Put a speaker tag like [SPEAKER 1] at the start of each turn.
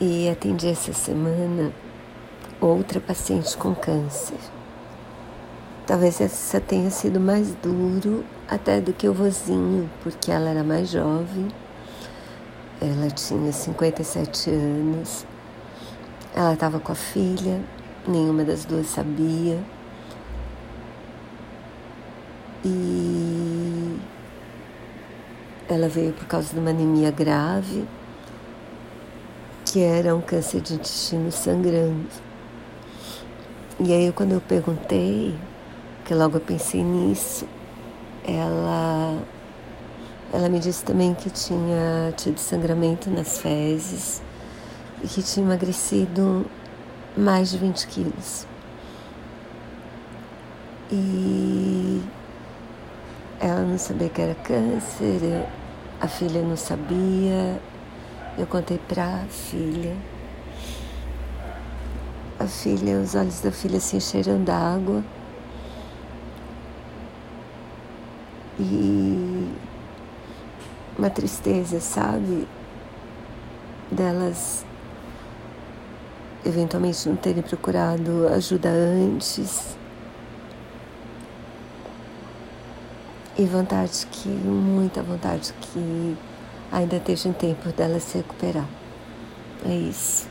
[SPEAKER 1] e atendi essa semana outra paciente com câncer. Talvez essa tenha sido mais duro até do que o vozinho, porque ela era mais jovem, ela tinha 57 anos, ela estava com a filha, nenhuma das duas sabia. E ela veio por causa de uma anemia grave, que era um câncer de intestino sangrando. E aí, quando eu perguntei, que logo eu pensei nisso, ela, ela me disse também que tinha tido sangramento nas fezes e que tinha emagrecido mais de 20 quilos. E ela não sabia que era câncer, a filha não sabia. Eu contei para a filha. A filha, os olhos da filha se encheram d'água. E uma tristeza, sabe? Delas eventualmente não terem procurado ajuda antes. E vontade que, muita vontade que ainda esteja em tempo dela se recuperar. É isso.